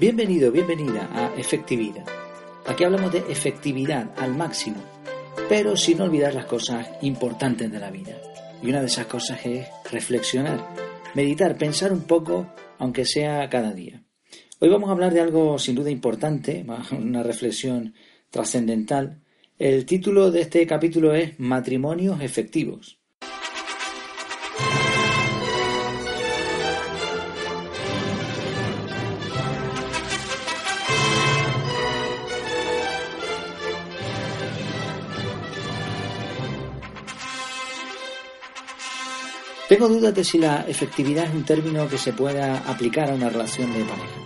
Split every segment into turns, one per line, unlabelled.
Bienvenido, bienvenida a Efectividad. Aquí hablamos de efectividad al máximo, pero sin olvidar las cosas importantes de la vida. Y una de esas cosas es reflexionar, meditar, pensar un poco, aunque sea cada día. Hoy vamos a hablar de algo sin duda importante, una reflexión trascendental. El título de este capítulo es Matrimonios efectivos. Tengo dudas de si la efectividad es un término que se pueda aplicar a una relación de pareja.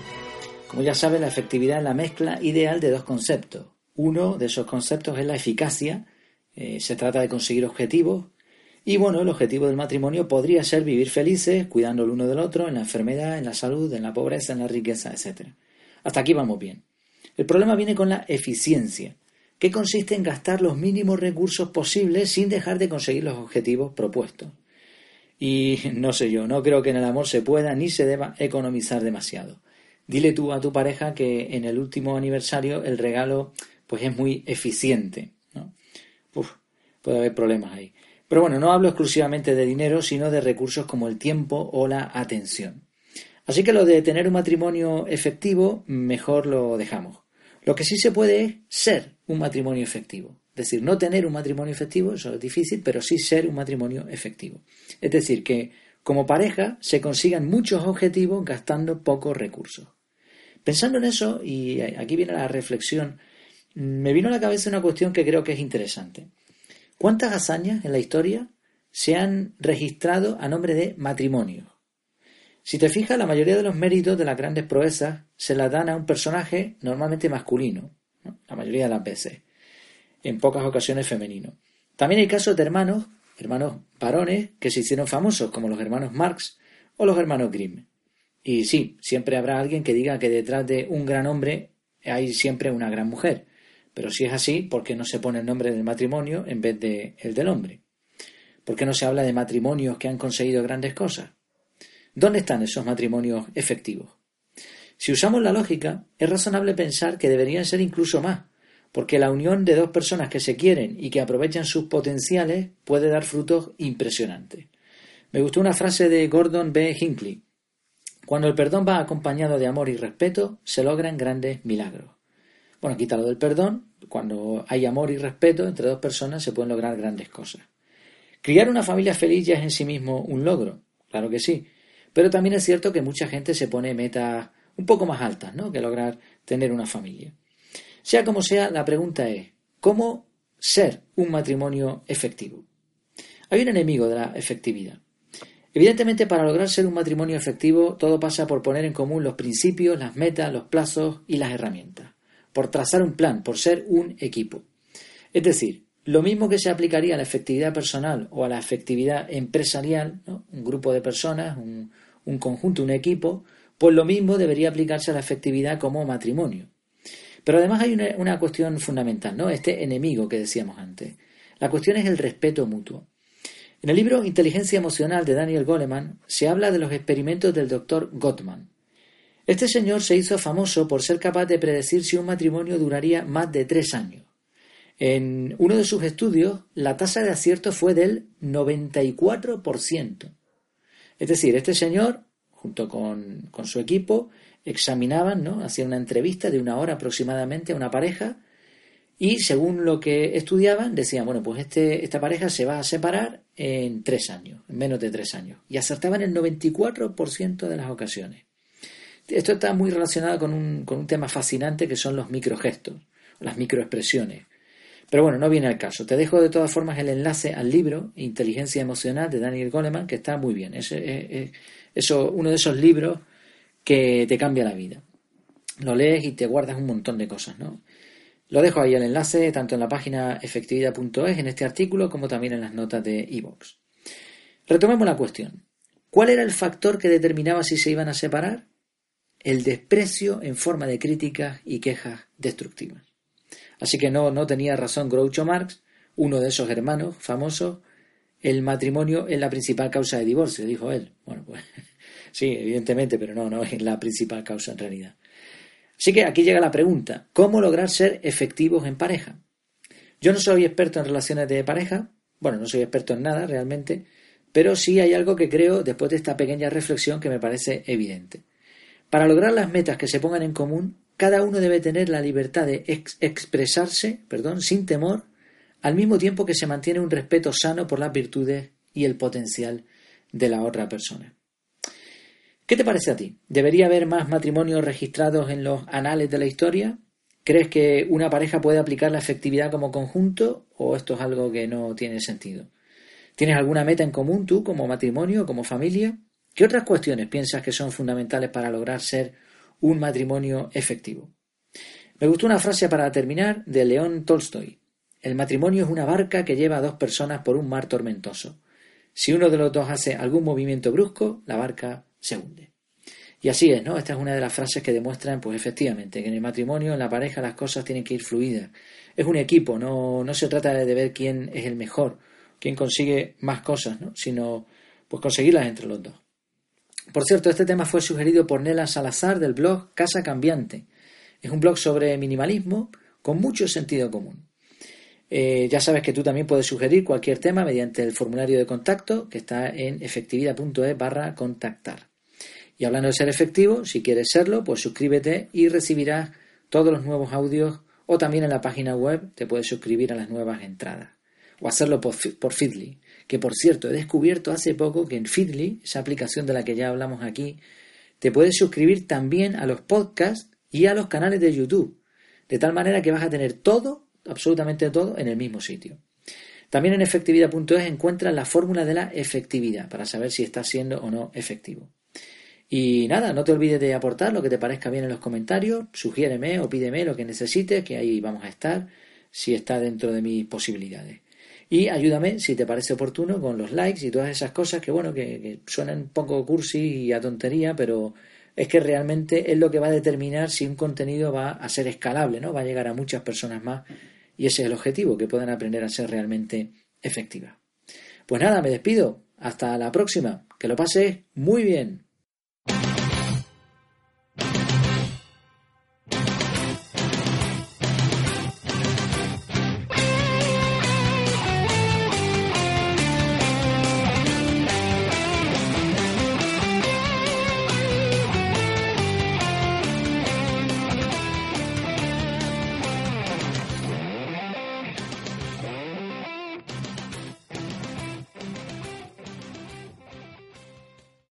Como ya saben, la efectividad es la mezcla ideal de dos conceptos. Uno de esos conceptos es la eficacia, eh, se trata de conseguir objetivos, y bueno, el objetivo del matrimonio podría ser vivir felices, cuidando el uno del otro, en la enfermedad, en la salud, en la pobreza, en la riqueza, etc. Hasta aquí vamos bien. El problema viene con la eficiencia, que consiste en gastar los mínimos recursos posibles sin dejar de conseguir los objetivos propuestos. Y no sé yo, no creo que en el amor se pueda ni se deba economizar demasiado. Dile tú a tu pareja que en el último aniversario el regalo pues es muy eficiente. ¿no? Uf, puede haber problemas ahí. Pero bueno, no hablo exclusivamente de dinero, sino de recursos como el tiempo o la atención. Así que lo de tener un matrimonio efectivo, mejor lo dejamos. Lo que sí se puede es ser un matrimonio efectivo. Es decir, no tener un matrimonio efectivo, eso es difícil, pero sí ser un matrimonio efectivo. Es decir, que como pareja se consigan muchos objetivos gastando pocos recursos. Pensando en eso, y aquí viene la reflexión, me vino a la cabeza una cuestión que creo que es interesante. ¿Cuántas hazañas en la historia se han registrado a nombre de matrimonio? Si te fijas, la mayoría de los méritos de las grandes proezas se las dan a un personaje normalmente masculino, la mayoría de las veces en pocas ocasiones femenino. También hay casos de hermanos, hermanos varones, que se hicieron famosos, como los hermanos Marx o los hermanos Grimm. Y sí, siempre habrá alguien que diga que detrás de un gran hombre hay siempre una gran mujer. Pero si es así, ¿por qué no se pone el nombre del matrimonio en vez de el del hombre? ¿Por qué no se habla de matrimonios que han conseguido grandes cosas? ¿Dónde están esos matrimonios efectivos? Si usamos la lógica, es razonable pensar que deberían ser incluso más, porque la unión de dos personas que se quieren y que aprovechan sus potenciales puede dar frutos impresionantes. Me gustó una frase de Gordon B. Hinckley. Cuando el perdón va acompañado de amor y respeto, se logran grandes milagros. Bueno, quítalo del perdón, cuando hay amor y respeto entre dos personas se pueden lograr grandes cosas. Criar una familia feliz ya es en sí mismo un logro, claro que sí, pero también es cierto que mucha gente se pone metas un poco más altas, ¿no? Que lograr tener una familia. Sea como sea, la pregunta es, ¿cómo ser un matrimonio efectivo? Hay un enemigo de la efectividad. Evidentemente, para lograr ser un matrimonio efectivo, todo pasa por poner en común los principios, las metas, los plazos y las herramientas, por trazar un plan, por ser un equipo. Es decir, lo mismo que se aplicaría a la efectividad personal o a la efectividad empresarial, un grupo de personas, un, un conjunto, un equipo, pues lo mismo debería aplicarse a la efectividad como matrimonio. Pero además hay una, cuestión fundamental, ¿no? Este enemigo que decíamos antes. La cuestión es el respeto mutuo. En el libro Inteligencia Emocional de Daniel Goleman se habla de los experimentos del doctor Gottman. Este señor se hizo famoso por ser capaz de predecir si un matrimonio duraría más de tres años. En uno de sus estudios, la tasa de acierto fue del 94%. Es decir, este señor, junto con, con su equipo, examinaban, ¿no? Hacían una entrevista de una hora aproximadamente a una pareja y según lo que estudiaban decían, bueno, pues este, esta pareja se va a separar en tres años, en menos de tres años. Y acertaban el 94% de las ocasiones. Esto está muy relacionado con un, con un tema fascinante que son los microgestos, las microexpresiones. Pero bueno, no viene al caso. Te dejo de todas formas el enlace al libro Inteligencia Emocional de Daniel Goleman, que está muy bien. Es, eso, uno de esos libros que te cambia la vida. Lo lees y te guardas un montón de cosas, ¿no? Lo dejo ahí el enlace, tanto en la página efectividad.es, en este artículo, como también en las notas de iVoox. Retomemos la cuestión. ¿Cuál era el factor que determinaba si se iban a separar? El desprecio en forma de críticas y quejas destructivas. Así que no, no tenía razón Groucho Marx, uno de esos hermanos famosos, el matrimonio es la principal causa de divorcio, dijo él. Bueno, Sí, evidentemente, pero no, no es la principal causa en realidad. Así que aquí llega la pregunta, ¿cómo lograr ser efectivos en pareja? Yo no soy experto en relaciones de pareja, bueno, no soy experto en nada realmente, pero sí hay algo que creo, después de esta pequeña reflexión, que me parece evidente. Para lograr las metas que se pongan en común, cada uno debe tener la libertad de expresarse, perdón, sin temor, al mismo tiempo que se mantiene un respeto sano por las virtudes y el potencial de la otra persona. ¿Qué te parece a ti? ¿Debería haber más matrimonios registrados en los anales de la historia? ¿Crees que una pareja puede aplicar la efectividad como conjunto o esto es algo que no tiene sentido? ¿Tienes alguna meta en común tú como matrimonio, como familia? ¿Qué otras cuestiones piensas que son fundamentales para lograr ser un matrimonio efectivo? Me gustó una frase para terminar de León Tolstoy. El matrimonio es una barca que lleva a dos personas por un mar tormentoso. Si uno de los dos hace algún movimiento brusco, la barca se hunde. Y así es, ¿no? Esta es una de las frases que demuestran, pues efectivamente, que en el matrimonio, en la pareja, las cosas tienen que ir fluidas. Es un equipo, no, no se trata de ver quién es el mejor, quién consigue más cosas, ¿no? Sino, pues conseguirlas entre los dos. Por cierto, este tema fue sugerido por Nela Salazar del blog Casa Cambiante. Es un blog sobre minimalismo con mucho sentido común. Eh, ya sabes que tú también puedes sugerir cualquier tema mediante el formulario de contacto que está en efectividad.es barra contactar. Y hablando de ser efectivo, si quieres serlo, pues suscríbete y recibirás todos los nuevos audios o también en la página web te puedes suscribir a las nuevas entradas o hacerlo por, por Feedly, que por cierto he descubierto hace poco que en Feedly, esa aplicación de la que ya hablamos aquí, te puedes suscribir también a los podcasts y a los canales de YouTube, de tal manera que vas a tener todo, absolutamente todo, en el mismo sitio. También en efectividad.es encuentras la fórmula de la efectividad para saber si estás siendo o no efectivo. Y nada, no te olvides de aportar lo que te parezca bien en los comentarios, sugiéreme o pídeme lo que necesites, que ahí vamos a estar, si está dentro de mis posibilidades. Y ayúdame, si te parece oportuno, con los likes y todas esas cosas que, bueno, que, suenan un poco cursi y a tontería, pero es que realmente es lo que va a determinar si un contenido va a ser escalable, ¿no? Va a llegar a muchas personas más y ese es el objetivo, que puedan aprender a ser realmente efectivas. Pues nada, me despido. Hasta la próxima. Que lo pases muy bien.